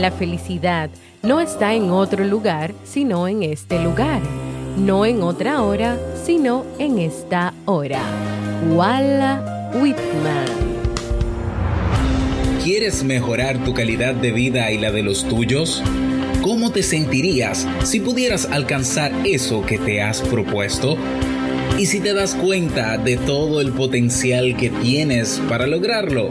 La felicidad no está en otro lugar, sino en este lugar. No en otra hora, sino en esta hora. Walla Whitman. ¿Quieres mejorar tu calidad de vida y la de los tuyos? ¿Cómo te sentirías si pudieras alcanzar eso que te has propuesto? ¿Y si te das cuenta de todo el potencial que tienes para lograrlo?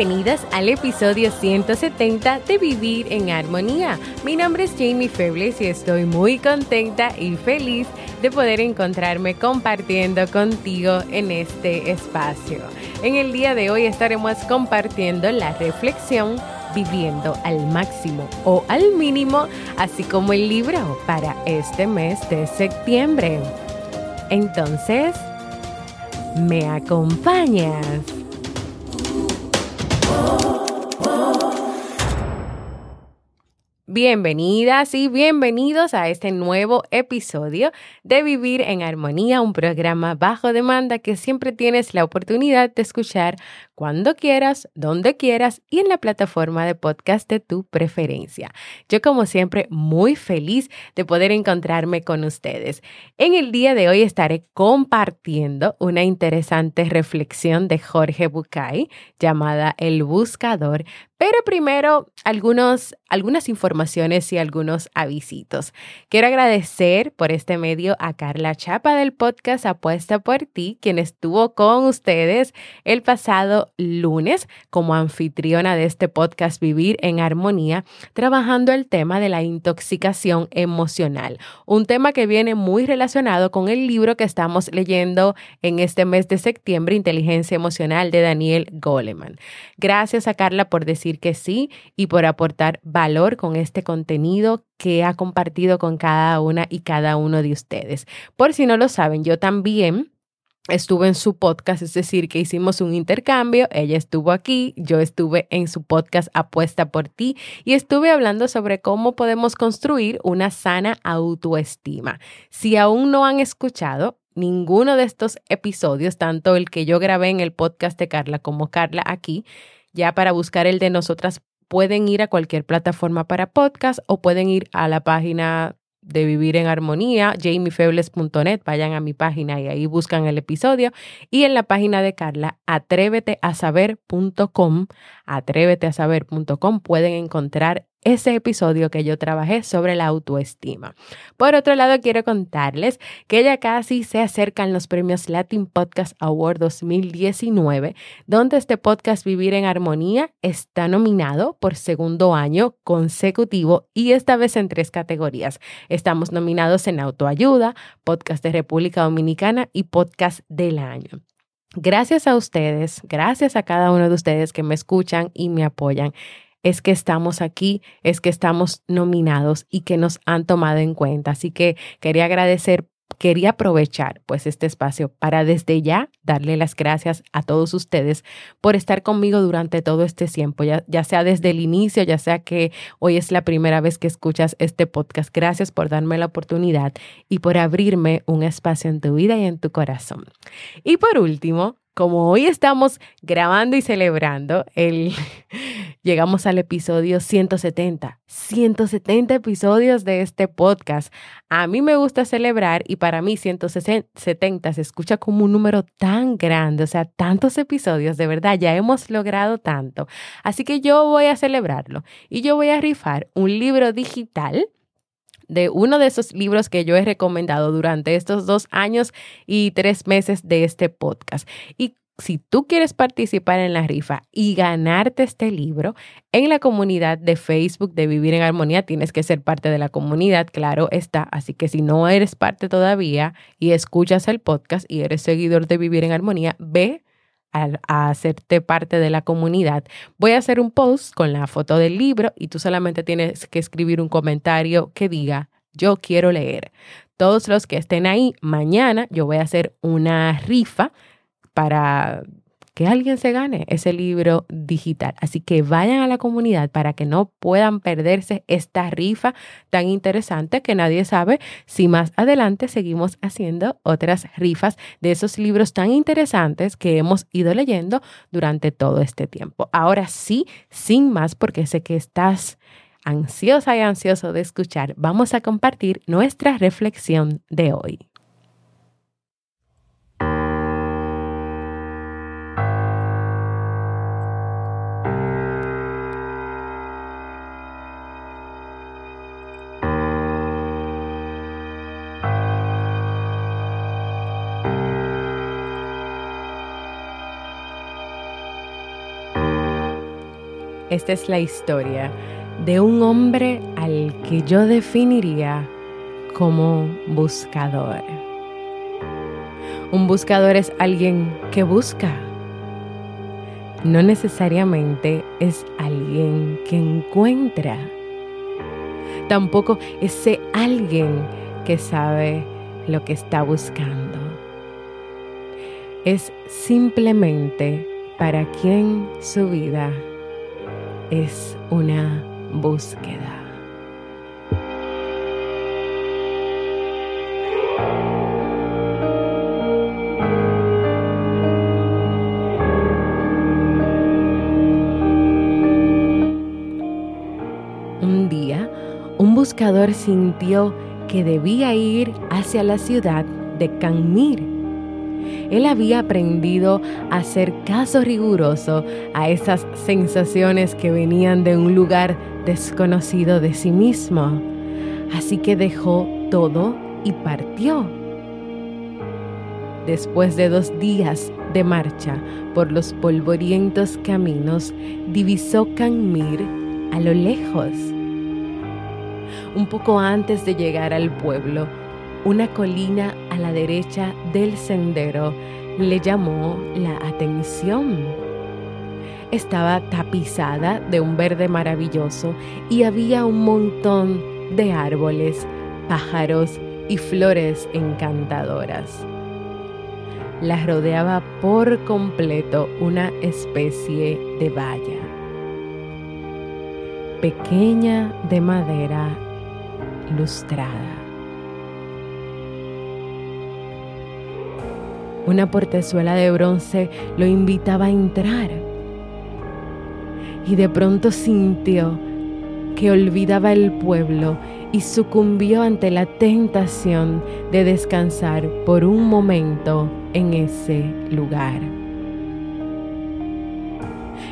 Bienvenidas al episodio 170 de Vivir en Armonía. Mi nombre es Jamie Febles y estoy muy contenta y feliz de poder encontrarme compartiendo contigo en este espacio. En el día de hoy estaremos compartiendo la reflexión viviendo al máximo o al mínimo, así como el libro para este mes de septiembre. Entonces, ¿me acompañas? Bienvenidas y bienvenidos a este nuevo episodio de Vivir en Armonía, un programa bajo demanda que siempre tienes la oportunidad de escuchar cuando quieras, donde quieras y en la plataforma de podcast de tu preferencia. Yo como siempre muy feliz de poder encontrarme con ustedes. En el día de hoy estaré compartiendo una interesante reflexión de Jorge Bucay llamada El Buscador, pero primero algunos, algunas informaciones y algunos avisitos. Quiero agradecer por este medio a Carla Chapa del podcast Apuesta por ti, quien estuvo con ustedes el pasado lunes como anfitriona de este podcast Vivir en Armonía, trabajando el tema de la intoxicación emocional, un tema que viene muy relacionado con el libro que estamos leyendo en este mes de septiembre, Inteligencia Emocional de Daniel Goleman. Gracias a Carla por decir que sí y por aportar valor con este contenido que ha compartido con cada una y cada uno de ustedes. Por si no lo saben, yo también estuve en su podcast, es decir, que hicimos un intercambio, ella estuvo aquí, yo estuve en su podcast Apuesta por ti y estuve hablando sobre cómo podemos construir una sana autoestima. Si aún no han escuchado ninguno de estos episodios, tanto el que yo grabé en el podcast de Carla como Carla aquí, ya para buscar el de nosotras pueden ir a cualquier plataforma para podcast o pueden ir a la página de Vivir en Armonía, jamiefebles.net, vayan a mi página y ahí buscan el episodio. Y en la página de Carla, atréveteasaber.com, atréveteasaber.com, pueden encontrar ese episodio que yo trabajé sobre la autoestima. Por otro lado, quiero contarles que ya casi se acercan los premios Latin Podcast Award 2019, donde este podcast Vivir en Armonía está nominado por segundo año consecutivo y esta vez en tres categorías. Estamos nominados en autoayuda, podcast de República Dominicana y podcast del año. Gracias a ustedes, gracias a cada uno de ustedes que me escuchan y me apoyan es que estamos aquí, es que estamos nominados y que nos han tomado en cuenta. Así que quería agradecer quería aprovechar pues este espacio para desde ya darle las gracias a todos ustedes por estar conmigo durante todo este tiempo, ya, ya, sea desde el inicio, ya sea que hoy es la primera vez que escuchas este podcast. Gracias por darme la oportunidad y por abrirme un espacio en tu vida y en tu corazón. Y por último, como hoy estamos grabando y celebrando, el, llegamos al episodio 170. 170 episodios de este podcast. A mí me gusta celebrar y para mí 170 se escucha como un número tan grande, o sea, tantos episodios, de verdad, ya hemos logrado tanto. Así que yo voy a celebrarlo y yo voy a rifar un libro digital de uno de esos libros que yo he recomendado durante estos dos años y tres meses de este podcast. Y si tú quieres participar en la rifa y ganarte este libro en la comunidad de Facebook de Vivir en Armonía, tienes que ser parte de la comunidad, claro está. Así que si no eres parte todavía y escuchas el podcast y eres seguidor de Vivir en Armonía, ve a, hacerte parte de la comunidad. Voy a hacer un post con la foto del libro y tú solamente tienes que escribir un comentario que diga, yo quiero leer. Todos los que estén ahí, mañana yo voy a hacer una rifa para que alguien se gane ese libro digital. Así que vayan a la comunidad para que no puedan perderse esta rifa tan interesante que nadie sabe si más adelante seguimos haciendo otras rifas de esos libros tan interesantes que hemos ido leyendo durante todo este tiempo. Ahora sí, sin más, porque sé que estás ansiosa y ansioso de escuchar, vamos a compartir nuestra reflexión de hoy. Esta es la historia de un hombre al que yo definiría como buscador. Un buscador es alguien que busca. No necesariamente es alguien que encuentra. Tampoco es ese alguien que sabe lo que está buscando. Es simplemente para quien su vida es una búsqueda. Un día, un buscador sintió que debía ir hacia la ciudad de Canmir él había aprendido a hacer caso riguroso a esas sensaciones que venían de un lugar desconocido de sí mismo. Así que dejó todo y partió. Después de dos días de marcha por los polvorientos caminos, divisó Canmir a lo lejos. Un poco antes de llegar al pueblo, una colina a la derecha del sendero le llamó la atención. Estaba tapizada de un verde maravilloso y había un montón de árboles, pájaros y flores encantadoras. La rodeaba por completo una especie de valla, pequeña de madera lustrada. Una portezuela de bronce lo invitaba a entrar. Y de pronto sintió que olvidaba el pueblo y sucumbió ante la tentación de descansar por un momento en ese lugar.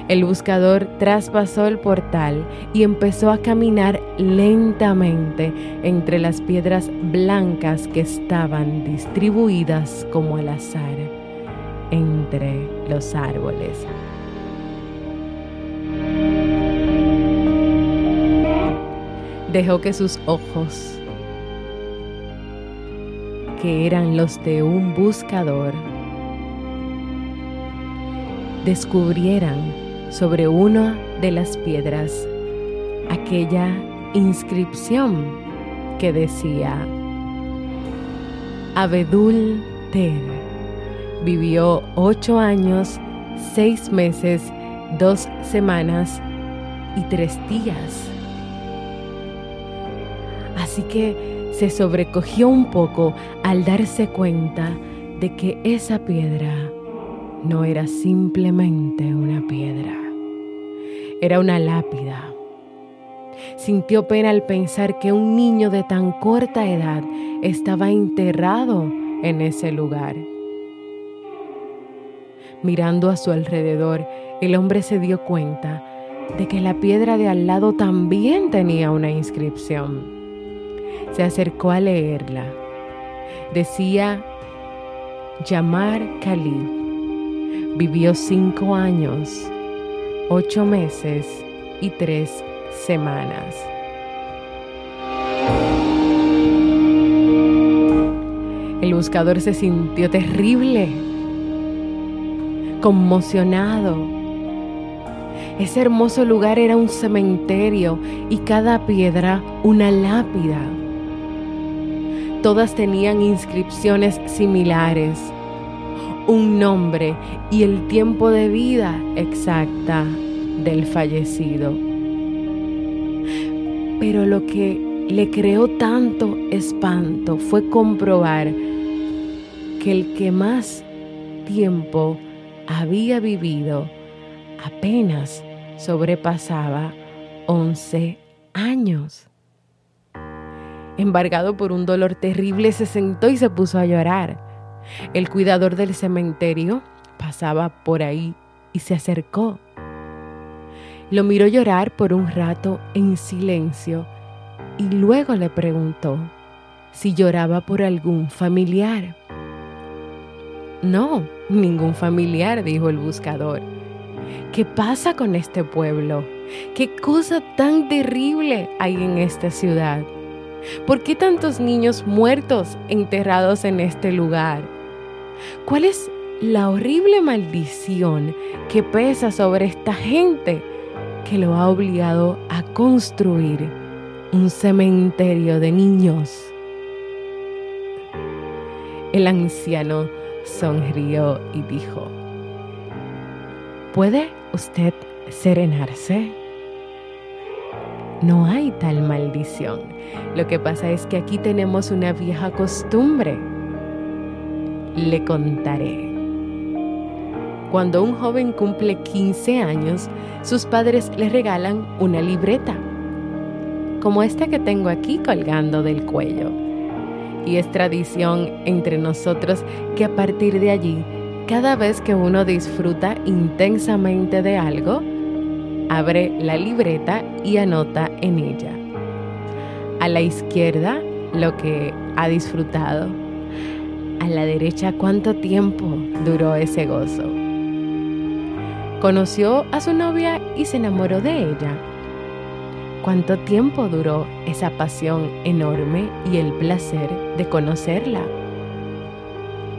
El buscador traspasó el portal y empezó a caminar lentamente entre las piedras blancas que estaban distribuidas como al azar entre los árboles. Dejó que sus ojos, que eran los de un buscador, descubrieran sobre una de las piedras aquella inscripción que decía, Abedul Ter vivió ocho años, seis meses, dos semanas y tres días. Así que se sobrecogió un poco al darse cuenta de que esa piedra no era simplemente una piedra, era una lápida. Sintió pena al pensar que un niño de tan corta edad estaba enterrado en ese lugar. Mirando a su alrededor, el hombre se dio cuenta de que la piedra de al lado también tenía una inscripción. se acercó a leerla. Decía Yamar Khalid vivió cinco años, ocho meses y tres semanas. El buscador se sintió terrible, conmocionado. Ese hermoso lugar era un cementerio y cada piedra una lápida. Todas tenían inscripciones similares, un nombre y el tiempo de vida exacta del fallecido. Pero lo que le creó tanto espanto fue comprobar que el que más tiempo había vivido apenas sobrepasaba 11 años embargado por un dolor terrible, se sentó y se puso a llorar. El cuidador del cementerio pasaba por ahí y se acercó. Lo miró llorar por un rato en silencio y luego le preguntó si lloraba por algún familiar. No, ningún familiar, dijo el buscador. ¿Qué pasa con este pueblo? ¿Qué cosa tan terrible hay en esta ciudad? ¿Por qué tantos niños muertos enterrados en este lugar? ¿Cuál es la horrible maldición que pesa sobre esta gente que lo ha obligado a construir un cementerio de niños? El anciano sonrió y dijo, ¿puede usted serenarse? No hay tal maldición. Lo que pasa es que aquí tenemos una vieja costumbre. Le contaré. Cuando un joven cumple 15 años, sus padres le regalan una libreta, como esta que tengo aquí colgando del cuello. Y es tradición entre nosotros que a partir de allí, cada vez que uno disfruta intensamente de algo, abre la libreta y anota en ella. A la izquierda lo que ha disfrutado. A la derecha cuánto tiempo duró ese gozo. Conoció a su novia y se enamoró de ella. ¿Cuánto tiempo duró esa pasión enorme y el placer de conocerla?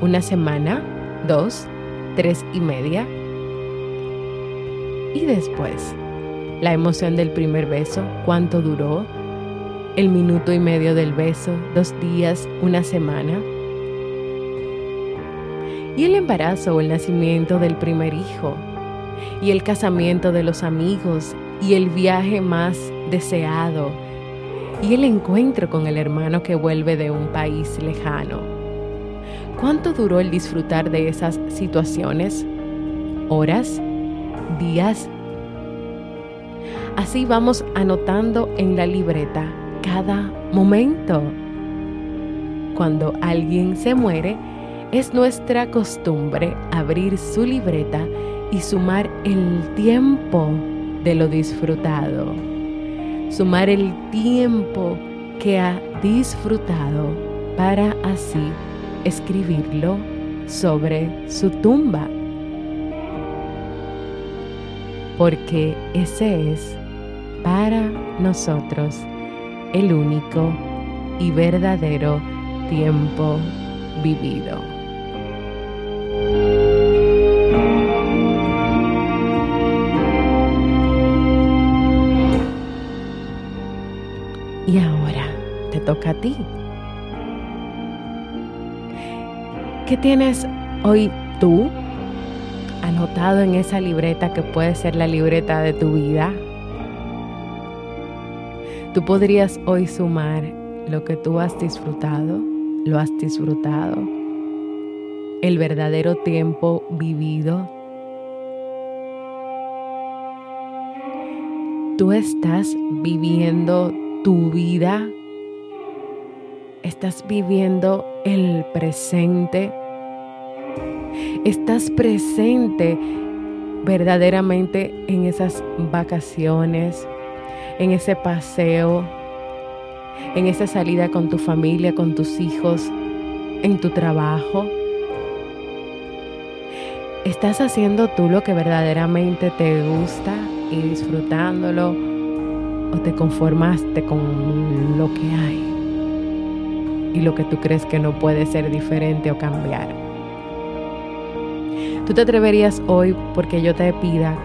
¿Una semana? ¿Dos? ¿Tres y media? Y después, la emoción del primer beso, cuánto duró, el minuto y medio del beso, dos días, una semana. Y el embarazo o el nacimiento del primer hijo, y el casamiento de los amigos, y el viaje más deseado, y el encuentro con el hermano que vuelve de un país lejano. ¿Cuánto duró el disfrutar de esas situaciones? ¿Horas? días. Así vamos anotando en la libreta cada momento. Cuando alguien se muere, es nuestra costumbre abrir su libreta y sumar el tiempo de lo disfrutado. Sumar el tiempo que ha disfrutado para así escribirlo sobre su tumba porque ese es para nosotros el único y verdadero tiempo vivido. Toca a ti. ¿Qué tienes hoy tú anotado en esa libreta que puede ser la libreta de tu vida. Tú podrías hoy sumar lo que tú has disfrutado, lo has disfrutado, el verdadero tiempo vivido. Tú estás viviendo tu vida, estás viviendo el presente estás presente verdaderamente en esas vacaciones, en ese paseo, en esa salida con tu familia, con tus hijos, en tu trabajo. ¿Estás haciendo tú lo que verdaderamente te gusta y disfrutándolo o te conformaste con lo que hay y lo que tú crees que no puede ser diferente o cambiar? ¿Tú te atreverías hoy porque yo te pida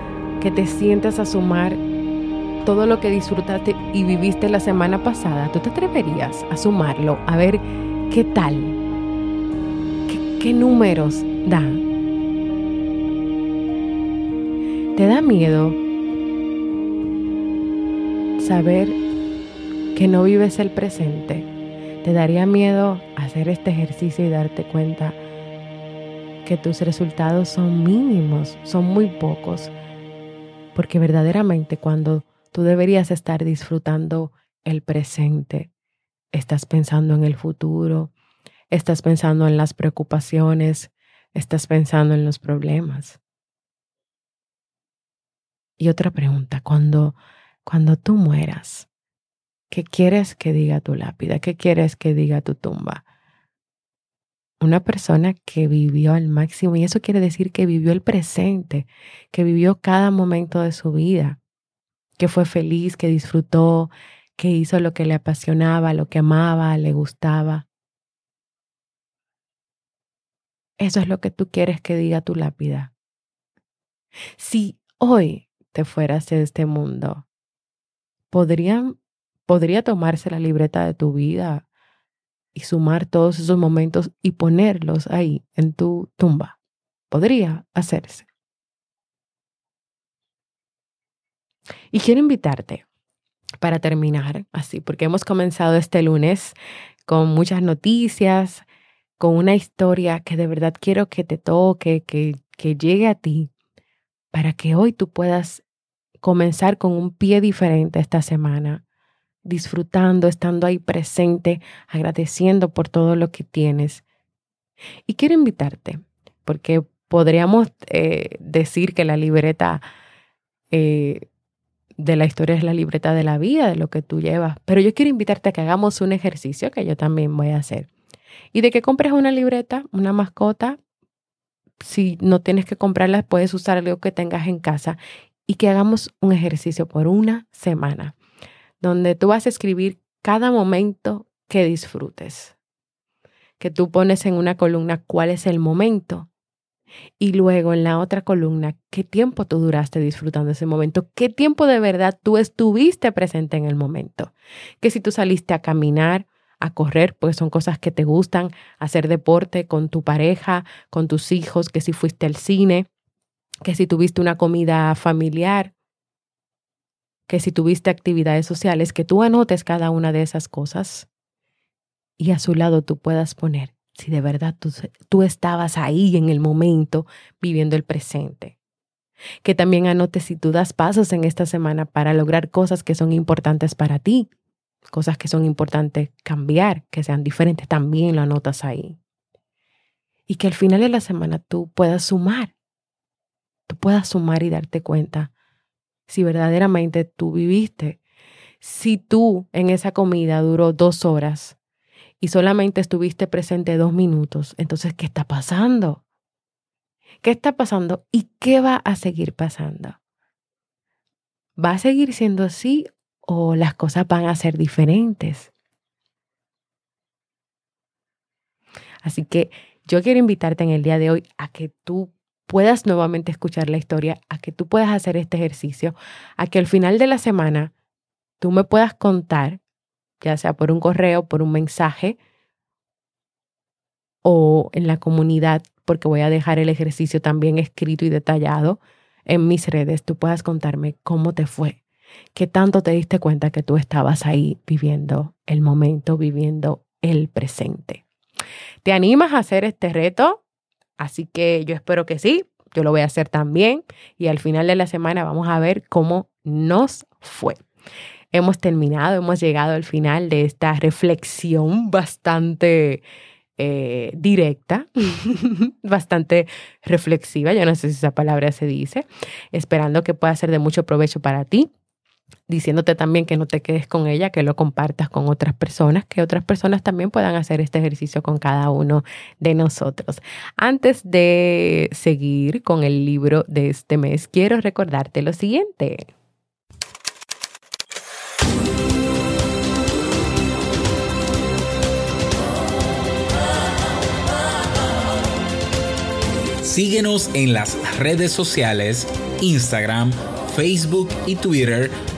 que te sientas a sumar todo lo que disfrutaste y viviste la semana pasada? ¿Tú te atreverías a sumarlo, a ver qué tal? ¿Qué, qué números dan? ¿Te da miedo saber que no vives el presente? ¿Te daría miedo hacer este ejercicio y darte cuenta que tus resultados son mínimos, son muy pocos? Porque verdaderamente cuando tú deberías estar disfrutando el presente, estás pensando en el futuro, estás pensando en las preocupaciones, estás pensando en los problemas. Y otra pregunta, cuando, cuando tú mueras, ¿qué quieres que diga tu lápida? ¿Qué quieres que diga tu tumba? Una persona que vivió al máximo, y eso quiere decir que vivió el presente, que vivió cada momento de su vida, que fue feliz, que disfrutó, que hizo lo que le apasionaba, lo que amaba, le gustaba. Eso es lo que tú quieres que diga tu lápida. Si hoy te fueras de este mundo, ¿podrían, podría tomarse la libreta de tu vida y sumar todos esos momentos y ponerlos ahí en tu tumba. Podría hacerse. Y quiero invitarte para terminar así, porque hemos comenzado este lunes con muchas noticias, con una historia que de verdad quiero que te toque, que, que llegue a ti, para que hoy tú puedas comenzar con un pie diferente esta semana, disfrutando, estando ahí presente, agradeciendo por todo lo que tienes. Y quiero invitarte, porque podríamos eh, decir que la libreta eh, de la historia es la libreta de la vida, de lo que tú llevas, pero yo quiero invitarte a que hagamos un ejercicio que yo también voy a hacer. Y de que compres una libreta, una mascota, si no tienes que comprarla, puedes usar algo que tengas en casa y que hagamos un ejercicio por una semana, donde tú vas a escribir cada momento que disfrutes, que tú pones en una columna cuál es el momento y luego en la otra columna qué tiempo tú duraste disfrutando ese momento, qué tiempo de verdad tú estuviste presente en el momento, que si tú saliste a caminar, a correr, pues son cosas que te gustan, hacer deporte con tu pareja, con tus hijos, que si fuiste al cine, que si tuviste una comida familiar, que si tuviste actividades sociales, que tú anotes cada una de esas cosas y a su lado tú puedas poner si de verdad tú, tú estabas ahí en el momento viviendo el presente. Que también anotes si tú das pasos en esta semana para lograr cosas que son importantes para ti, cosas que son importantes cambiar, que sean diferentes, también lo anotas ahí. Y que al final de la semana tú puedas sumar tú puedas sumar y darte cuenta si verdaderamente tú viviste. Si tú en esa comida duró dos horas y solamente estuviste presente dos minutos, entonces, ¿qué está pasando? ¿Qué está pasando y qué va a seguir pasando? ¿Va a seguir siendo así o las cosas van a ser diferentes? Así que yo quiero invitarte en el día de hoy a que tú puedas nuevamente escuchar la historia, a que tú puedas hacer este ejercicio, a que al final de la semana tú me puedas contar, ya sea por un correo, por un mensaje o en la comunidad, porque voy a dejar el ejercicio también escrito y detallado en mis redes, tú puedas contarme cómo te fue, qué tanto te diste cuenta que tú estabas ahí viviendo el momento, viviendo el presente. ¿Te animas a hacer este reto? Así que yo espero que sí, yo lo voy a hacer también y al final de la semana vamos a ver cómo nos fue. Hemos terminado, hemos llegado al final de esta reflexión bastante eh, directa, bastante reflexiva, yo no sé si esa palabra se dice, esperando que pueda ser de mucho provecho para ti. Diciéndote también que no te quedes con ella, que lo compartas con otras personas, que otras personas también puedan hacer este ejercicio con cada uno de nosotros. Antes de seguir con el libro de este mes, quiero recordarte lo siguiente. Síguenos en las redes sociales, Instagram, Facebook y Twitter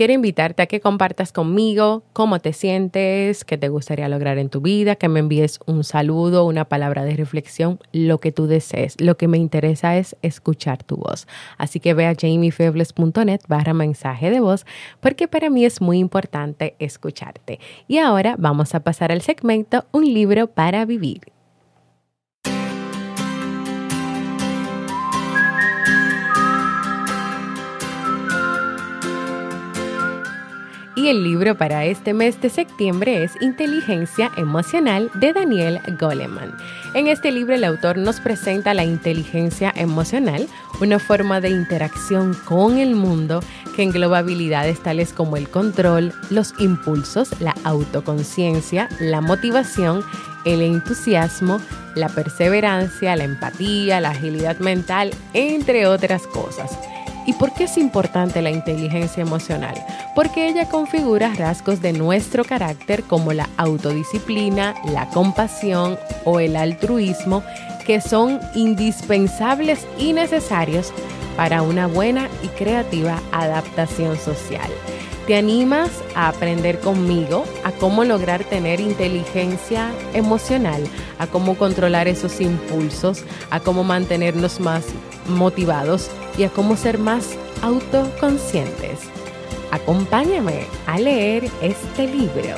Quiero invitarte a que compartas conmigo cómo te sientes, qué te gustaría lograr en tu vida, que me envíes un saludo, una palabra de reflexión, lo que tú desees. Lo que me interesa es escuchar tu voz. Así que ve a jamiefebles.net barra mensaje de voz porque para mí es muy importante escucharte. Y ahora vamos a pasar al segmento Un libro para vivir. Y el libro para este mes de septiembre es Inteligencia Emocional de Daniel Goleman. En este libro el autor nos presenta la inteligencia emocional, una forma de interacción con el mundo que engloba habilidades tales como el control, los impulsos, la autoconciencia, la motivación, el entusiasmo, la perseverancia, la empatía, la agilidad mental, entre otras cosas. ¿Y por qué es importante la inteligencia emocional? Porque ella configura rasgos de nuestro carácter como la autodisciplina, la compasión o el altruismo que son indispensables y necesarios para una buena y creativa adaptación social. ¿Te animas a aprender conmigo a cómo lograr tener inteligencia emocional, a cómo controlar esos impulsos, a cómo mantenernos más motivados y a cómo ser más autoconscientes? Acompáñame a leer este libro.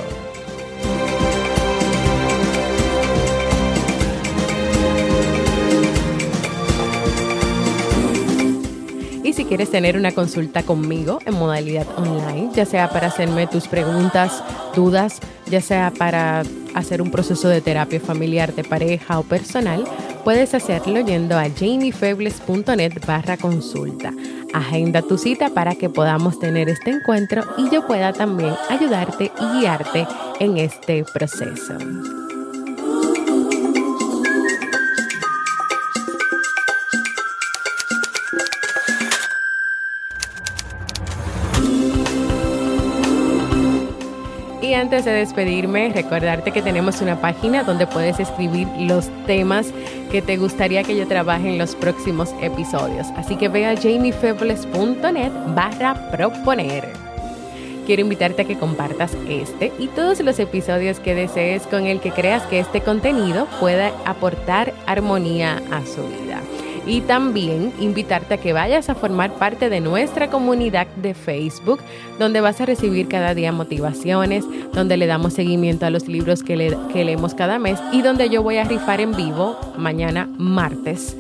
Y si quieres tener una consulta conmigo en modalidad online, ya sea para hacerme tus preguntas, dudas, ya sea para hacer un proceso de terapia familiar de pareja o personal, puedes hacerlo yendo a jamiefebles.net barra consulta. Agenda tu cita para que podamos tener este encuentro y yo pueda también ayudarte y guiarte en este proceso. Antes de despedirme, recordarte que tenemos una página donde puedes escribir los temas que te gustaría que yo trabaje en los próximos episodios. Así que ve a jamiefebles.net barra proponer. Quiero invitarte a que compartas este y todos los episodios que desees con el que creas que este contenido pueda aportar armonía a su vida y también invitarte a que vayas a formar parte de nuestra comunidad de Facebook, donde vas a recibir cada día motivaciones, donde le damos seguimiento a los libros que, leemos cada mes y donde yo voy a rifar en vivo mañana martes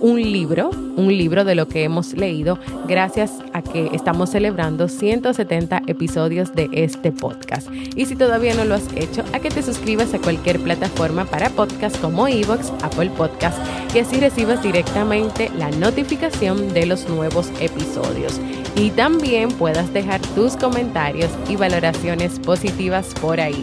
un libro, un libro de lo que hemos leído, gracias a que estamos celebrando 170 episodios de este podcast. Y si todavía no lo has hecho, a que te suscribas a cualquier plataforma para podcast como Evox, Apple Podcast, y así recibas directamente la notificación de los nuevos episodios. Y también puedas dejar tus comentarios y valoraciones positivas por ahí.